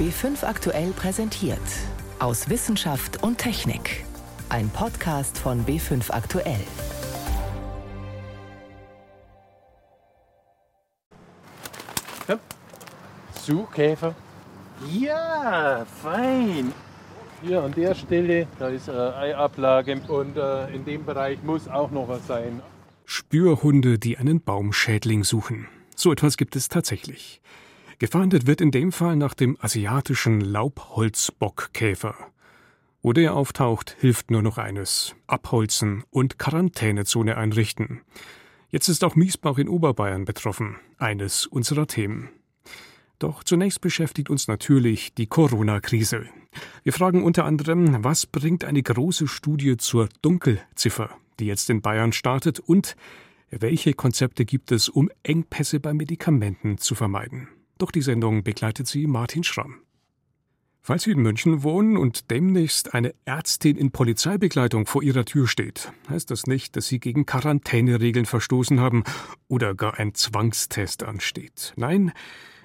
B5 aktuell präsentiert. Aus Wissenschaft und Technik. Ein Podcast von B5 aktuell. Suchkäfer. Ja, fein. Hier an der Stelle, da ist äh, Eiablage und äh, in dem Bereich muss auch noch was sein. Spürhunde, die einen Baumschädling suchen. So etwas gibt es tatsächlich. Gefahndet wird in dem Fall nach dem asiatischen Laubholzbockkäfer. Wo der auftaucht, hilft nur noch eines: Abholzen und Quarantänezone einrichten. Jetzt ist auch Miesbach in Oberbayern betroffen, eines unserer Themen. Doch zunächst beschäftigt uns natürlich die Corona-Krise. Wir fragen unter anderem, was bringt eine große Studie zur Dunkelziffer, die jetzt in Bayern startet, und welche Konzepte gibt es, um Engpässe bei Medikamenten zu vermeiden? Doch die Sendung begleitet sie Martin Schramm. Falls Sie in München wohnen und demnächst eine Ärztin in Polizeibegleitung vor Ihrer Tür steht, heißt das nicht, dass Sie gegen Quarantäneregeln verstoßen haben oder gar ein Zwangstest ansteht. Nein,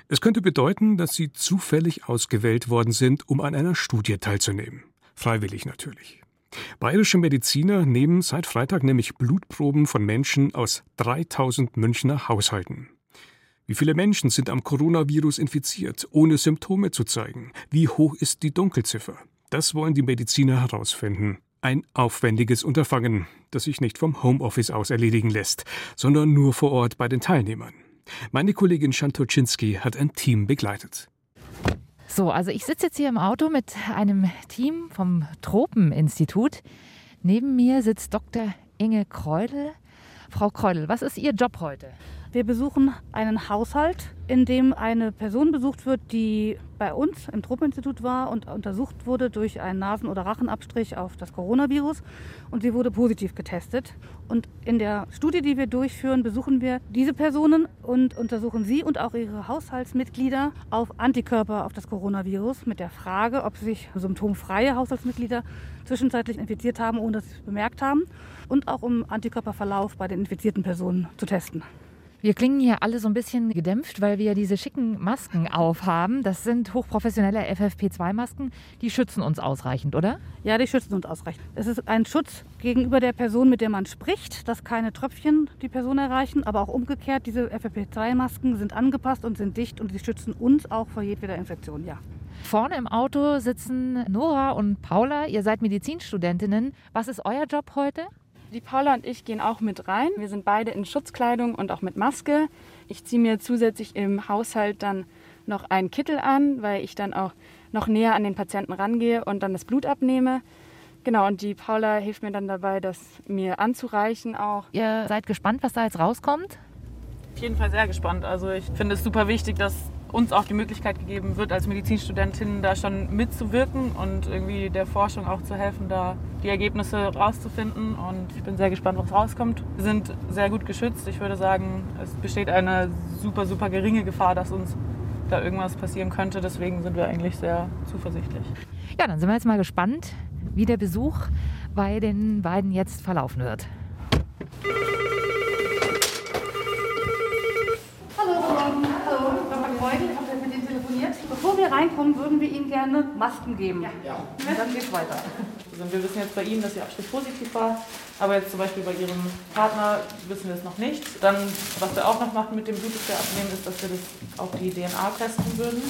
es könnte bedeuten, dass Sie zufällig ausgewählt worden sind, um an einer Studie teilzunehmen. Freiwillig natürlich. Bayerische Mediziner nehmen seit Freitag nämlich Blutproben von Menschen aus 3000 Münchner Haushalten. Wie viele Menschen sind am Coronavirus infiziert, ohne Symptome zu zeigen? Wie hoch ist die Dunkelziffer? Das wollen die Mediziner herausfinden. Ein aufwendiges Unterfangen, das sich nicht vom Homeoffice aus erledigen lässt, sondern nur vor Ort bei den Teilnehmern. Meine Kollegin Schantoczynski hat ein Team begleitet. So, also ich sitze jetzt hier im Auto mit einem Team vom Tropeninstitut. Neben mir sitzt Dr. Inge Kreudel. Frau Kreudel, was ist Ihr Job heute? Wir besuchen einen Haushalt, in dem eine Person besucht wird, die bei uns im Tropeninstitut war und untersucht wurde durch einen Nasen- oder Rachenabstrich auf das Coronavirus und sie wurde positiv getestet. Und in der Studie, die wir durchführen, besuchen wir diese Personen und untersuchen sie und auch ihre Haushaltsmitglieder auf Antikörper auf das Coronavirus mit der Frage, ob sich symptomfreie Haushaltsmitglieder zwischenzeitlich infiziert haben, ohne dass sie es bemerkt haben und auch um Antikörperverlauf bei den infizierten Personen zu testen. Wir klingen hier alle so ein bisschen gedämpft, weil wir diese schicken Masken aufhaben. Das sind hochprofessionelle FFP2-Masken. Die schützen uns ausreichend, oder? Ja, die schützen uns ausreichend. Es ist ein Schutz gegenüber der Person, mit der man spricht, dass keine Tröpfchen die Person erreichen. Aber auch umgekehrt, diese FFP2-Masken sind angepasst und sind dicht und sie schützen uns auch vor jedweder Infektion, ja. Vorne im Auto sitzen Nora und Paula. Ihr seid Medizinstudentinnen. Was ist euer Job heute? Die Paula und ich gehen auch mit rein. Wir sind beide in Schutzkleidung und auch mit Maske. Ich ziehe mir zusätzlich im Haushalt dann noch einen Kittel an, weil ich dann auch noch näher an den Patienten rangehe und dann das Blut abnehme. Genau, und die Paula hilft mir dann dabei, das mir anzureichen auch. Ihr seid gespannt, was da jetzt rauskommt? Auf jeden Fall sehr gespannt. Also ich finde es super wichtig, dass uns auch die Möglichkeit gegeben wird, als Medizinstudentin da schon mitzuwirken und irgendwie der Forschung auch zu helfen, da die Ergebnisse rauszufinden. Und ich bin sehr gespannt, was rauskommt. Wir sind sehr gut geschützt. Ich würde sagen, es besteht eine super, super geringe Gefahr, dass uns da irgendwas passieren könnte. Deswegen sind wir eigentlich sehr zuversichtlich. Ja, dann sind wir jetzt mal gespannt, wie der Besuch bei den beiden jetzt verlaufen wird. Bevor wir reinkommen, würden wir Ihnen gerne Masken geben. Ja. ja. Und dann geht's weiter. Also wir wissen jetzt bei Ihnen, dass Ihr Abstrich positiv war, aber jetzt zum Beispiel bei Ihrem Partner wissen wir es noch nicht. Dann, was wir auch noch machen mit dem Blut, das wir abnehmen, ist, dass wir das auf die DNA testen würden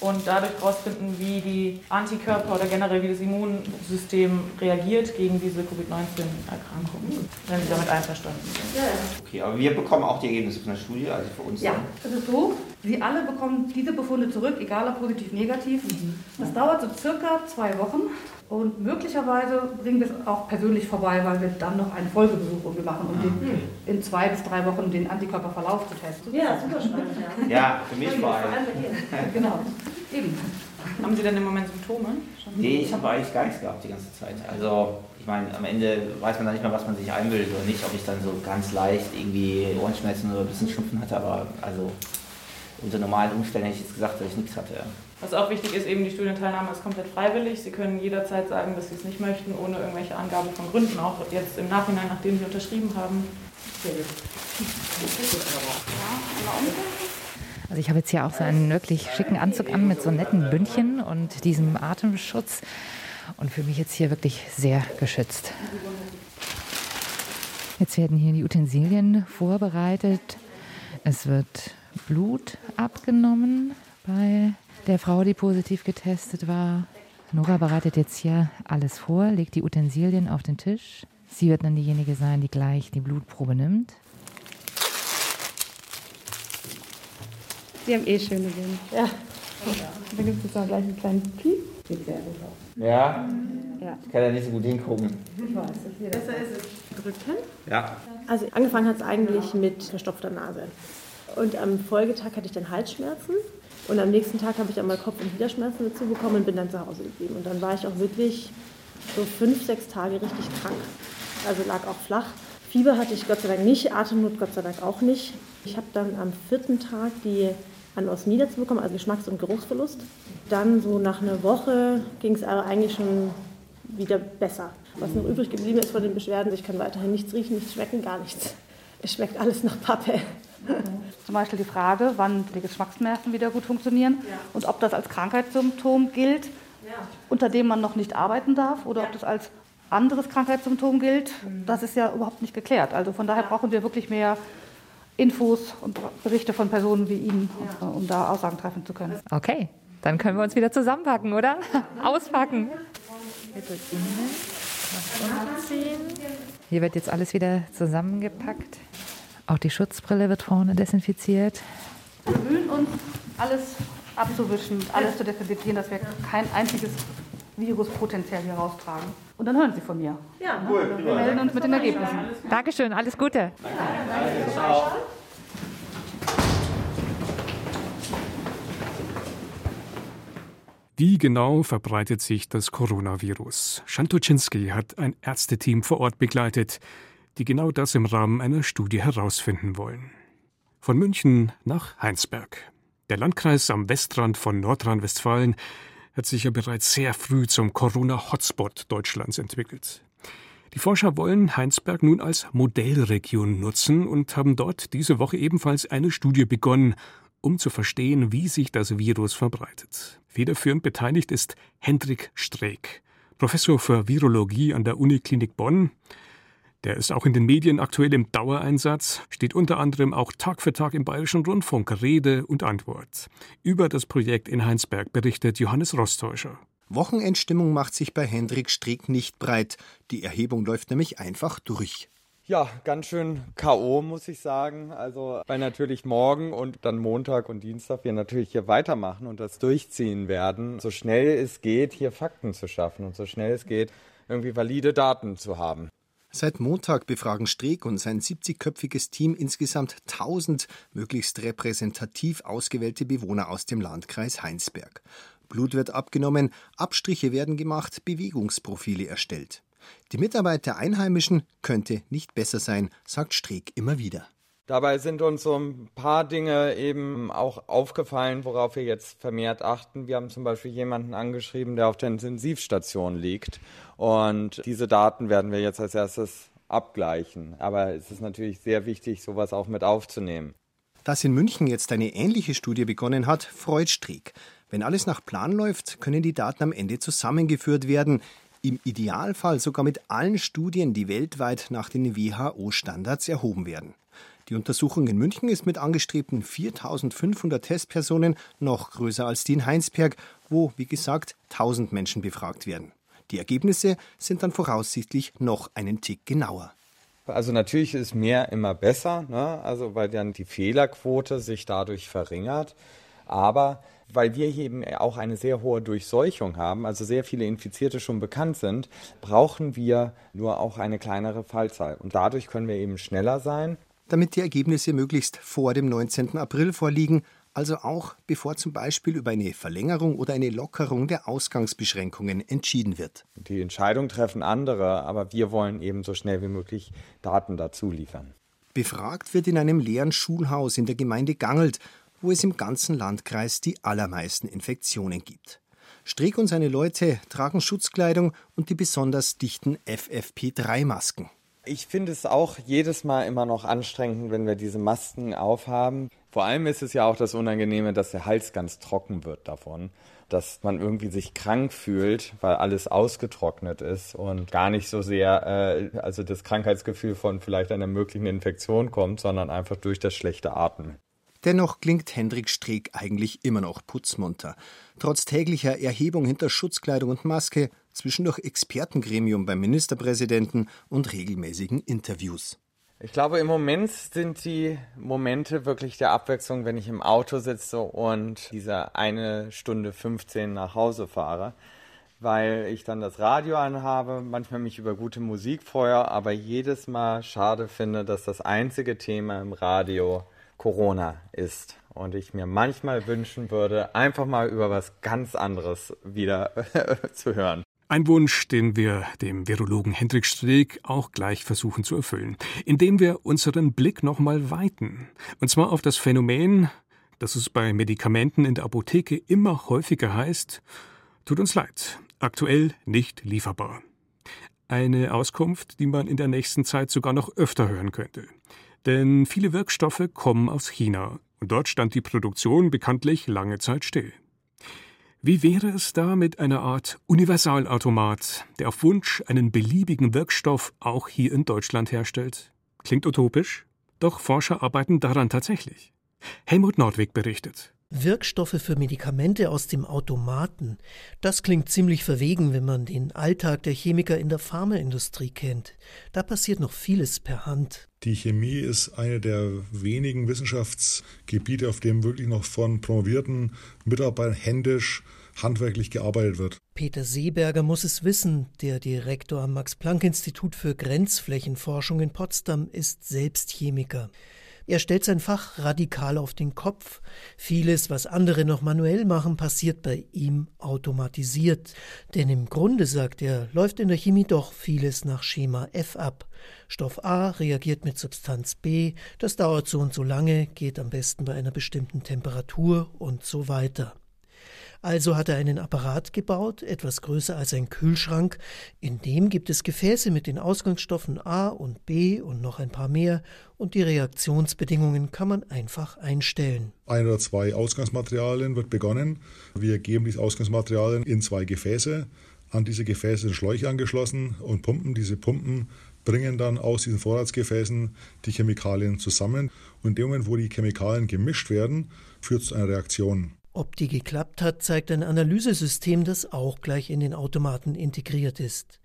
und dadurch herausfinden, wie die Antikörper oder generell wie das Immunsystem reagiert gegen diese Covid-19-Erkrankung, wenn Sie damit einverstanden sind. Ja, Okay, aber wir bekommen auch die Ergebnisse von der Studie, also für uns. Ja, es ist so, Sie alle bekommen diese Befunde zurück, egal ob positiv, negativ. Mhm. Das dauert so circa zwei Wochen und möglicherweise bringen wir es auch persönlich vorbei, weil wir dann noch einen Folgebesuch machen, um den, ah, in zwei bis drei Wochen den Antikörperverlauf zu testen. Ja, super spannend. Ja, ja für mich vor allem. genau, eben. Haben Sie denn im Moment Symptome? Nee, ich habe eigentlich gar nichts gehabt die ganze Zeit. Also ich meine, am Ende weiß man dann nicht mehr, was man sich einbildet oder nicht, ob ich dann so ganz leicht irgendwie Ohrenschmerzen oder ein bisschen Schnupfen hatte, aber also unter normalen Umständen hätte ich jetzt gesagt, dass ich nichts hatte. Was auch wichtig ist, eben die Studienteilnahme ist komplett freiwillig. Sie können jederzeit sagen, dass Sie es nicht möchten, ohne irgendwelche Angaben von Gründen, auch jetzt im Nachhinein, nachdem Sie unterschrieben haben. Sehr gut. Also ich habe jetzt hier auch so einen wirklich schicken Anzug an mit so netten Bündchen und diesem Atemschutz und fühle mich jetzt hier wirklich sehr geschützt. Jetzt werden hier die Utensilien vorbereitet. Es wird Blut abgenommen bei der Frau, die positiv getestet war. Nora bereitet jetzt hier alles vor, legt die Utensilien auf den Tisch. Sie wird dann diejenige sein, die gleich die Blutprobe nimmt. Sie haben eh schöne Dinge. Ja. Da gibt es jetzt noch gleich einen kleinen Piep. Ja? ja? Ich kann ja nicht so gut hingucken. Ich weiß, besser ist es. Drücken? Ja. Also angefangen hat es eigentlich mit verstopfter Nase. Und am Folgetag hatte ich dann Halsschmerzen. Und am nächsten Tag habe ich einmal Kopf- und Gliederschmerzen dazu bekommen und bin dann zu Hause geblieben. Und dann war ich auch wirklich so fünf, sechs Tage richtig krank. Also lag auch flach. Fieber hatte ich Gott sei Dank nicht, Atemnot Gott sei Dank auch nicht. Ich habe dann am vierten Tag die Anosmie dazu bekommen, also Geschmacks- und Geruchsverlust. Dann so nach einer Woche ging es aber eigentlich schon wieder besser. Was noch übrig geblieben ist von den Beschwerden, ich kann weiterhin nichts riechen, nichts schmecken, gar nichts. Es schmeckt alles nach Pappe. Zum Beispiel die Frage, wann die Geschmacksnerven wieder gut funktionieren ja. und ob das als Krankheitssymptom gilt, ja. unter dem man noch nicht arbeiten darf oder ja. ob das als anderes Krankheitssymptom gilt. Mhm. Das ist ja überhaupt nicht geklärt. Also von daher brauchen wir wirklich mehr Infos und Berichte von Personen wie Ihnen, um da Aussagen treffen zu können. Okay, dann können wir uns wieder zusammenpacken, oder? Auspacken. Hier wird jetzt alles wieder zusammengepackt. Auch die Schutzbrille wird vorne desinfiziert. Wir bemühen uns, alles abzuwischen, alles zu desinfizieren, dass wir kein einziges Virus potenziell hier raustragen. Und dann hören Sie von mir. Ja, cool. Wir melden uns mit den Ergebnissen. Dankeschön, alles Gute. Danke. Ciao. Wie genau verbreitet sich das Coronavirus? Shantoczynski hat ein Ärzteteam vor Ort begleitet die genau das im Rahmen einer Studie herausfinden wollen. Von München nach Heinsberg. Der Landkreis am Westrand von Nordrhein-Westfalen hat sich ja bereits sehr früh zum Corona-Hotspot Deutschlands entwickelt. Die Forscher wollen Heinsberg nun als Modellregion nutzen und haben dort diese Woche ebenfalls eine Studie begonnen, um zu verstehen, wie sich das Virus verbreitet. Federführend beteiligt ist Hendrik Streeck, Professor für Virologie an der Uniklinik Bonn der ist auch in den Medien aktuell im Dauereinsatz, steht unter anderem auch Tag für Tag im Bayerischen Rundfunk Rede und Antwort. Über das Projekt in Heinsberg berichtet Johannes Rostäuscher. Wochenendstimmung macht sich bei Hendrik Strick nicht breit. Die Erhebung läuft nämlich einfach durch. Ja, ganz schön K.O., muss ich sagen. Also, weil natürlich morgen und dann Montag und Dienstag wir natürlich hier weitermachen und das durchziehen werden, so schnell es geht, hier Fakten zu schaffen und so schnell es geht, irgendwie valide Daten zu haben. Seit Montag befragen Streeck und sein 70-köpfiges Team insgesamt 1000 möglichst repräsentativ ausgewählte Bewohner aus dem Landkreis Heinsberg. Blut wird abgenommen, Abstriche werden gemacht, Bewegungsprofile erstellt. Die Mitarbeit der Einheimischen könnte nicht besser sein, sagt Streeck immer wieder. Dabei sind uns so ein paar Dinge eben auch aufgefallen, worauf wir jetzt vermehrt achten. Wir haben zum Beispiel jemanden angeschrieben, der auf der Intensivstation liegt. Und diese Daten werden wir jetzt als erstes abgleichen. Aber es ist natürlich sehr wichtig, sowas auch mit aufzunehmen. Dass in München jetzt eine ähnliche Studie begonnen hat, freut Streeck. Wenn alles nach Plan läuft, können die Daten am Ende zusammengeführt werden. Im Idealfall sogar mit allen Studien, die weltweit nach den WHO-Standards erhoben werden. Die Untersuchung in München ist mit angestrebten 4500 Testpersonen noch größer als die in Heinsberg, wo, wie gesagt, 1000 Menschen befragt werden. Die Ergebnisse sind dann voraussichtlich noch einen Tick genauer. Also natürlich ist mehr immer besser, ne? also weil dann die Fehlerquote sich dadurch verringert. Aber weil wir eben auch eine sehr hohe Durchseuchung haben, also sehr viele Infizierte schon bekannt sind, brauchen wir nur auch eine kleinere Fallzahl. Und dadurch können wir eben schneller sein damit die Ergebnisse möglichst vor dem 19. April vorliegen, also auch bevor zum Beispiel über eine Verlängerung oder eine Lockerung der Ausgangsbeschränkungen entschieden wird. Die Entscheidung treffen andere, aber wir wollen eben so schnell wie möglich Daten dazu liefern. Befragt wird in einem leeren Schulhaus in der Gemeinde Gangelt, wo es im ganzen Landkreis die allermeisten Infektionen gibt. Streeck und seine Leute tragen Schutzkleidung und die besonders dichten FFP3-Masken. Ich finde es auch jedes Mal immer noch anstrengend, wenn wir diese Masken aufhaben. Vor allem ist es ja auch das Unangenehme, dass der Hals ganz trocken wird davon, dass man irgendwie sich krank fühlt, weil alles ausgetrocknet ist und gar nicht so sehr, äh, also das Krankheitsgefühl von vielleicht einer möglichen Infektion kommt, sondern einfach durch das schlechte Atmen. Dennoch klingt Hendrik Streeck eigentlich immer noch putzmunter. Trotz täglicher Erhebung hinter Schutzkleidung und Maske, zwischendurch Expertengremium beim Ministerpräsidenten und regelmäßigen Interviews. Ich glaube, im Moment sind die Momente wirklich der Abwechslung, wenn ich im Auto sitze und diese eine Stunde 15 nach Hause fahre, weil ich dann das Radio anhabe, manchmal mich über gute Musik freue, aber jedes Mal schade finde, dass das einzige Thema im Radio Corona ist. Und ich mir manchmal wünschen würde, einfach mal über was ganz anderes wieder zu hören. Ein Wunsch, den wir dem Virologen Hendrik Streeck auch gleich versuchen zu erfüllen, indem wir unseren Blick nochmal weiten. Und zwar auf das Phänomen, dass es bei Medikamenten in der Apotheke immer häufiger heißt, tut uns leid, aktuell nicht lieferbar. Eine Auskunft, die man in der nächsten Zeit sogar noch öfter hören könnte. Denn viele Wirkstoffe kommen aus China und dort stand die Produktion bekanntlich lange Zeit still. Wie wäre es da mit einer Art Universalautomat, der auf Wunsch einen beliebigen Wirkstoff auch hier in Deutschland herstellt? Klingt utopisch, doch Forscher arbeiten daran tatsächlich. Helmut Nordwig berichtet. Wirkstoffe für Medikamente aus dem Automaten. Das klingt ziemlich verwegen, wenn man den Alltag der Chemiker in der Pharmaindustrie kennt. Da passiert noch vieles per Hand. Die Chemie ist eine der wenigen Wissenschaftsgebiete, auf dem wirklich noch von promovierten Mitarbeitern händisch handwerklich gearbeitet wird. Peter Seeberger muss es wissen. Der Direktor am Max-Planck-Institut für Grenzflächenforschung in Potsdam ist selbst Chemiker. Er stellt sein Fach radikal auf den Kopf. Vieles, was andere noch manuell machen, passiert bei ihm automatisiert. Denn im Grunde, sagt er, läuft in der Chemie doch vieles nach Schema F ab. Stoff A reagiert mit Substanz B, das dauert so und so lange, geht am besten bei einer bestimmten Temperatur und so weiter. Also hat er einen Apparat gebaut, etwas größer als ein Kühlschrank. In dem gibt es Gefäße mit den Ausgangsstoffen A und B und noch ein paar mehr und die Reaktionsbedingungen kann man einfach einstellen. Ein oder zwei Ausgangsmaterialien wird begonnen. Wir geben diese Ausgangsmaterialien in zwei Gefäße. An diese Gefäße sind Schläuche angeschlossen und Pumpen. Diese Pumpen bringen dann aus diesen Vorratsgefäßen die Chemikalien zusammen. Und in dem Moment, wo die Chemikalien gemischt werden, führt es zu einer Reaktion. Ob die geklappt hat, zeigt ein Analysesystem, das auch gleich in den Automaten integriert ist.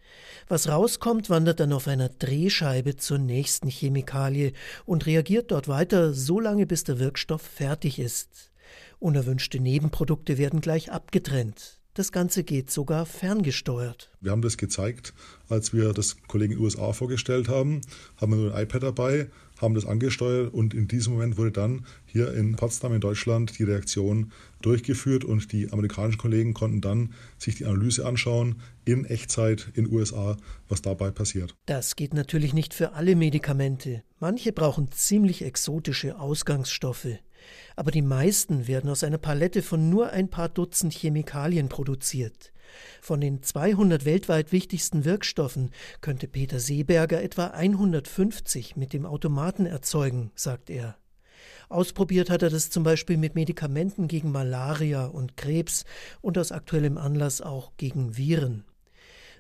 Was rauskommt, wandert dann auf einer Drehscheibe zur nächsten Chemikalie und reagiert dort weiter, so lange bis der Wirkstoff fertig ist. Unerwünschte Nebenprodukte werden gleich abgetrennt. Das Ganze geht sogar ferngesteuert. Wir haben das gezeigt, als wir das Kollegen USA vorgestellt haben, haben wir nur ein iPad dabei, haben das angesteuert und in diesem Moment wurde dann hier in Potsdam in Deutschland die Reaktion durchgeführt und die amerikanischen Kollegen konnten dann sich die Analyse anschauen in Echtzeit in USA, was dabei passiert. Das geht natürlich nicht für alle Medikamente. Manche brauchen ziemlich exotische Ausgangsstoffe. Aber die meisten werden aus einer Palette von nur ein paar Dutzend Chemikalien produziert. Von den 200 weltweit wichtigsten Wirkstoffen könnte Peter Seeberger etwa 150 mit dem Automaten erzeugen, sagt er. Ausprobiert hat er das zum Beispiel mit Medikamenten gegen Malaria und Krebs und aus aktuellem Anlass auch gegen Viren.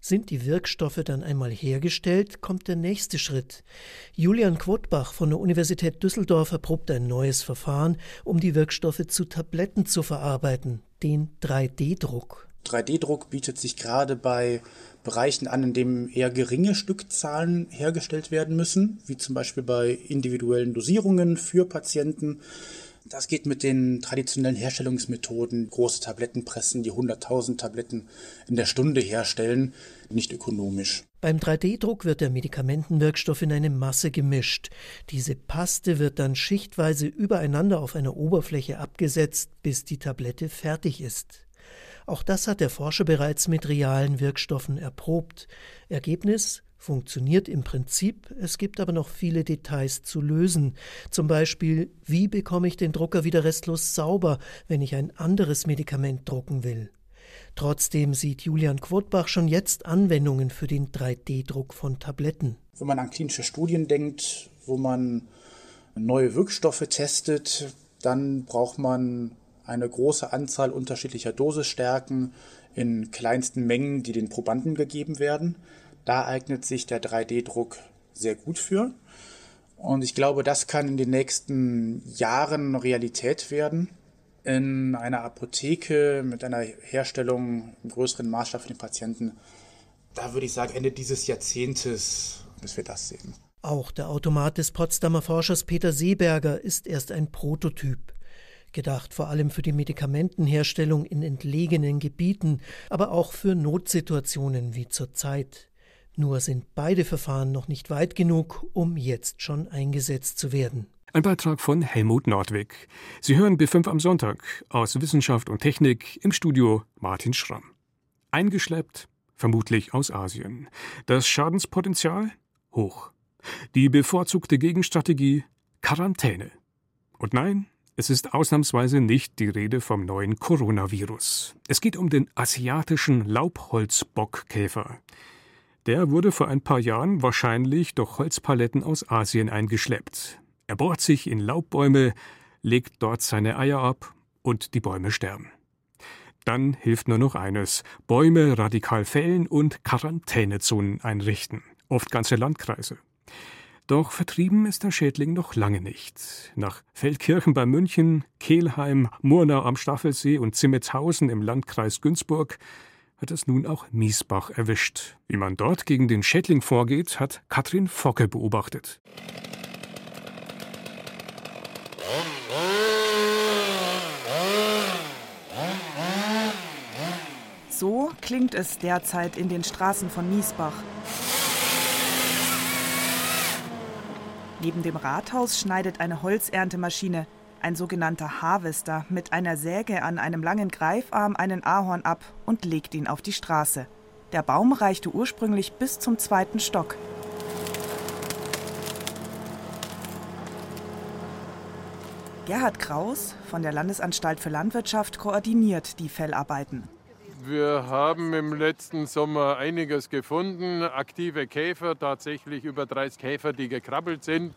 Sind die Wirkstoffe dann einmal hergestellt, kommt der nächste Schritt. Julian Quotbach von der Universität Düsseldorf erprobt ein neues Verfahren, um die Wirkstoffe zu Tabletten zu verarbeiten, den 3D-Druck. 3D-Druck bietet sich gerade bei Bereichen an, in denen eher geringe Stückzahlen hergestellt werden müssen, wie zum Beispiel bei individuellen Dosierungen für Patienten. Das geht mit den traditionellen Herstellungsmethoden, große Tablettenpressen, die 100.000 Tabletten in der Stunde herstellen, nicht ökonomisch. Beim 3D-Druck wird der Medikamentenwirkstoff in eine Masse gemischt. Diese Paste wird dann schichtweise übereinander auf einer Oberfläche abgesetzt, bis die Tablette fertig ist. Auch das hat der Forscher bereits mit realen Wirkstoffen erprobt. Ergebnis funktioniert im Prinzip, es gibt aber noch viele Details zu lösen. Zum Beispiel, wie bekomme ich den Drucker wieder restlos sauber, wenn ich ein anderes Medikament drucken will? Trotzdem sieht Julian Quotbach schon jetzt Anwendungen für den 3D-Druck von Tabletten. Wenn man an klinische Studien denkt, wo man neue Wirkstoffe testet, Dann braucht man eine große Anzahl unterschiedlicher Dosisstärken in kleinsten Mengen, die den Probanden gegeben werden. Da eignet sich der 3D-Druck sehr gut für. Und ich glaube, das kann in den nächsten Jahren Realität werden. In einer Apotheke mit einer Herstellung im größeren Maßstab für den Patienten, da würde ich sagen, Ende dieses Jahrzehntes, bis wir das sehen. Auch der Automat des Potsdamer Forschers Peter Seeberger ist erst ein Prototyp. Gedacht vor allem für die Medikamentenherstellung in entlegenen Gebieten, aber auch für Notsituationen wie zurzeit. Nur sind beide Verfahren noch nicht weit genug, um jetzt schon eingesetzt zu werden. Ein Beitrag von Helmut Nordwig. Sie hören B5 am Sonntag aus Wissenschaft und Technik im Studio Martin Schramm. Eingeschleppt, vermutlich aus Asien. Das Schadenspotenzial hoch. Die bevorzugte Gegenstrategie Quarantäne. Und nein, es ist ausnahmsweise nicht die Rede vom neuen Coronavirus. Es geht um den asiatischen Laubholzbockkäfer. Der wurde vor ein paar Jahren wahrscheinlich durch Holzpaletten aus Asien eingeschleppt. Er bohrt sich in Laubbäume, legt dort seine Eier ab und die Bäume sterben. Dann hilft nur noch eines: Bäume radikal fällen und Quarantänezonen einrichten, oft ganze Landkreise. Doch vertrieben ist der Schädling noch lange nicht. Nach Feldkirchen bei München, Kehlheim, Murnau am Staffelsee und Zimmetzhausen im Landkreis Günzburg hat es nun auch Miesbach erwischt. Wie man dort gegen den Schädling vorgeht, hat Katrin Focke beobachtet. So klingt es derzeit in den Straßen von Miesbach. Neben dem Rathaus schneidet eine Holzerntemaschine ein sogenannter Harvester, mit einer Säge an einem langen Greifarm einen Ahorn ab und legt ihn auf die Straße. Der Baum reichte ursprünglich bis zum zweiten Stock. Gerhard Kraus von der Landesanstalt für Landwirtschaft koordiniert die Fellarbeiten. Wir haben im letzten Sommer einiges gefunden, aktive Käfer, tatsächlich über 30 Käfer, die gekrabbelt sind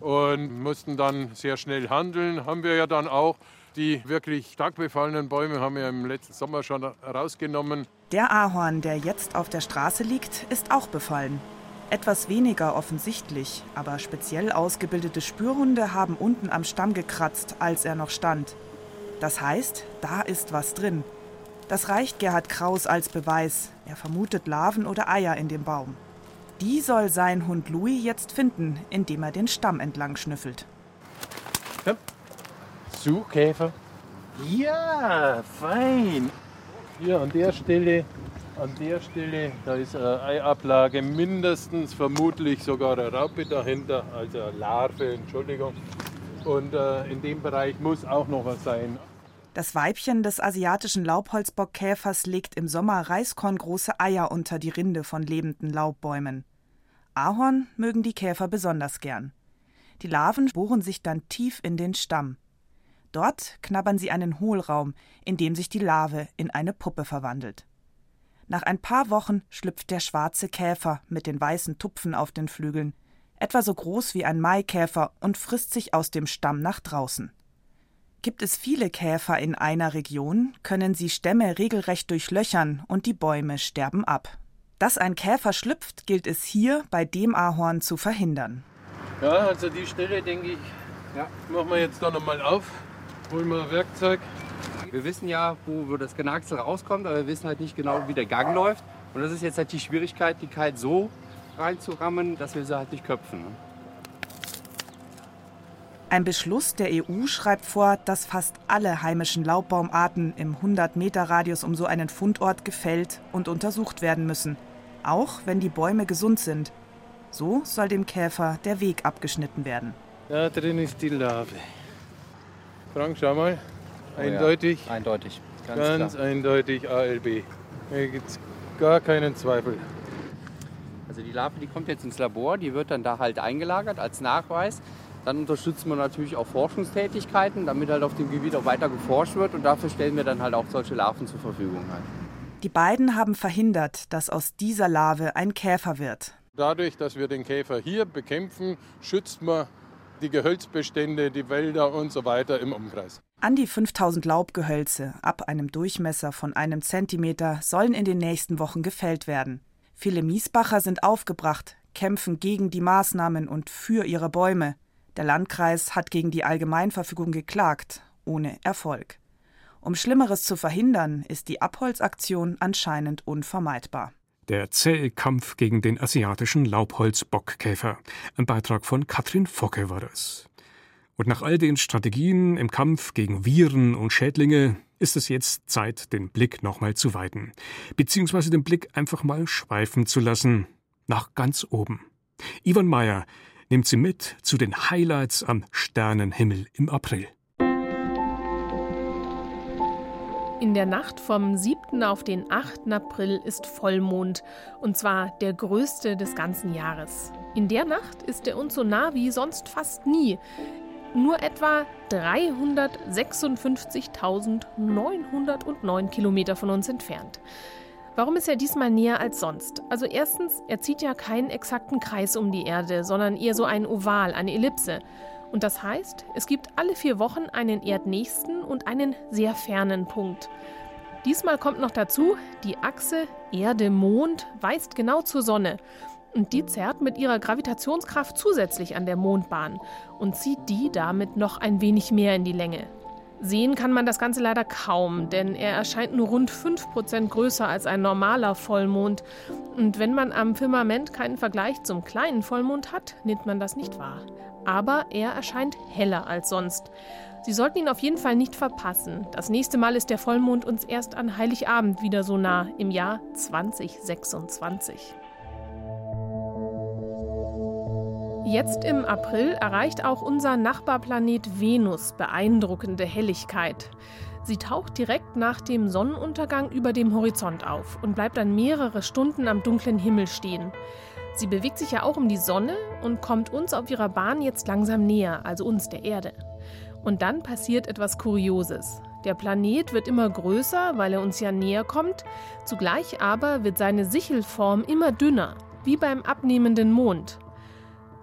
und mussten dann sehr schnell handeln. Haben wir ja dann auch. Die wirklich stark befallenen Bäume haben wir im letzten Sommer schon rausgenommen. Der Ahorn, der jetzt auf der Straße liegt, ist auch befallen. Etwas weniger offensichtlich, aber speziell ausgebildete Spürhunde haben unten am Stamm gekratzt, als er noch stand. Das heißt, da ist was drin. Das reicht Gerhard Kraus als Beweis. Er vermutet Larven oder Eier in dem Baum. Die soll sein Hund Louis jetzt finden, indem er den Stamm entlang schnüffelt. Ja. Suchkäfer. Ja, fein. Hier an der Stelle, an der Stelle, da ist eine Eiablage mindestens, vermutlich sogar eine Raupe dahinter, also eine Larve, Entschuldigung. Und äh, in dem Bereich muss auch noch was sein. Das Weibchen des asiatischen Laubholzbockkäfers legt im Sommer reiskorngroße Eier unter die Rinde von lebenden Laubbäumen. Ahorn mögen die Käfer besonders gern. Die Larven bohren sich dann tief in den Stamm. Dort knabbern sie einen Hohlraum, in dem sich die Larve in eine Puppe verwandelt. Nach ein paar Wochen schlüpft der schwarze Käfer mit den weißen Tupfen auf den Flügeln, etwa so groß wie ein Maikäfer und frisst sich aus dem Stamm nach draußen. Gibt es viele Käfer in einer Region, können sie Stämme regelrecht durchlöchern und die Bäume sterben ab. Dass ein Käfer schlüpft, gilt es hier bei dem Ahorn zu verhindern. Ja, also die Stelle denke ich, ja. machen wir jetzt da nochmal auf. Holen wir Werkzeug. Wir wissen ja, wo, wo das Genagsel rauskommt, aber wir wissen halt nicht genau, wie der Gang läuft. Und das ist jetzt halt die Schwierigkeit, die Kite so reinzurammen, dass wir sie halt nicht köpfen. Ein Beschluss der EU schreibt vor, dass fast alle heimischen Laubbaumarten im 100-Meter-Radius um so einen Fundort gefällt und untersucht werden müssen, auch wenn die Bäume gesund sind. So soll dem Käfer der Weg abgeschnitten werden. Da drin ist die Larve. Frank, schau mal. Eindeutig. Oh ja, eindeutig. Ganz, ganz eindeutig ALB. Hier gibt es gar keinen Zweifel. Also die Larve, die kommt jetzt ins Labor, die wird dann da halt eingelagert als Nachweis. Dann unterstützen wir natürlich auch Forschungstätigkeiten, damit halt auf dem Gebiet auch weiter geforscht wird und dafür stellen wir dann halt auch solche Larven zur Verfügung. Halt. Die beiden haben verhindert, dass aus dieser Larve ein Käfer wird. Dadurch, dass wir den Käfer hier bekämpfen, schützt man die Gehölzbestände, die Wälder und so weiter im Umkreis. An die 5000 Laubgehölze ab einem Durchmesser von einem Zentimeter sollen in den nächsten Wochen gefällt werden. Viele Miesbacher sind aufgebracht, kämpfen gegen die Maßnahmen und für ihre Bäume. Der Landkreis hat gegen die Allgemeinverfügung geklagt, ohne Erfolg. Um Schlimmeres zu verhindern, ist die Abholzaktion anscheinend unvermeidbar. Der zähe Kampf gegen den asiatischen Laubholzbockkäfer. Ein Beitrag von Katrin Focke war das. Und nach all den Strategien im Kampf gegen Viren und Schädlinge ist es jetzt Zeit, den Blick nochmal zu weiten. Beziehungsweise den Blick einfach mal schweifen zu lassen. Nach ganz oben. Yvonne Meyer nimmt sie mit zu den Highlights am Sternenhimmel im April. In der Nacht vom 7. auf den 8. April ist Vollmond, und zwar der größte des ganzen Jahres. In der Nacht ist er uns so nah wie sonst fast nie. Nur etwa 356.909 Kilometer von uns entfernt. Warum ist er diesmal näher als sonst? Also erstens, er zieht ja keinen exakten Kreis um die Erde, sondern eher so ein Oval, eine Ellipse. Und das heißt, es gibt alle vier Wochen einen erdnächsten und einen sehr fernen Punkt. Diesmal kommt noch dazu, die Achse Erde-Mond weist genau zur Sonne. Und die zerrt mit ihrer Gravitationskraft zusätzlich an der Mondbahn und zieht die damit noch ein wenig mehr in die Länge. Sehen kann man das Ganze leider kaum, denn er erscheint nur rund 5% größer als ein normaler Vollmond. Und wenn man am Firmament keinen Vergleich zum kleinen Vollmond hat, nimmt man das nicht wahr. Aber er erscheint heller als sonst. Sie sollten ihn auf jeden Fall nicht verpassen. Das nächste Mal ist der Vollmond uns erst an Heiligabend wieder so nah, im Jahr 2026. Jetzt im April erreicht auch unser Nachbarplanet Venus beeindruckende Helligkeit. Sie taucht direkt nach dem Sonnenuntergang über dem Horizont auf und bleibt dann mehrere Stunden am dunklen Himmel stehen. Sie bewegt sich ja auch um die Sonne und kommt uns auf ihrer Bahn jetzt langsam näher, also uns der Erde. Und dann passiert etwas Kurioses. Der Planet wird immer größer, weil er uns ja näher kommt, zugleich aber wird seine Sichelform immer dünner, wie beim abnehmenden Mond.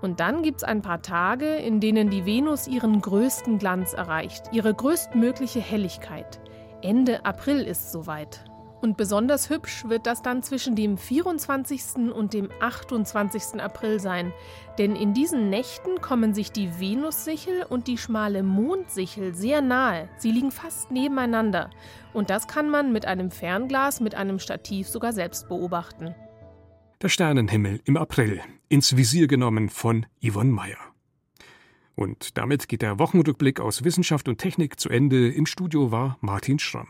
Und dann gibt es ein paar Tage, in denen die Venus ihren größten Glanz erreicht, ihre größtmögliche Helligkeit. Ende April ist soweit. Und besonders hübsch wird das dann zwischen dem 24. und dem 28. April sein. Denn in diesen Nächten kommen sich die Venussichel und die schmale Mondsichel sehr nahe. Sie liegen fast nebeneinander. Und das kann man mit einem Fernglas, mit einem Stativ sogar selbst beobachten. Der Sternenhimmel im April, ins Visier genommen von Yvonne Meyer. Und damit geht der Wochenrückblick aus Wissenschaft und Technik zu Ende. Im Studio war Martin Schramm.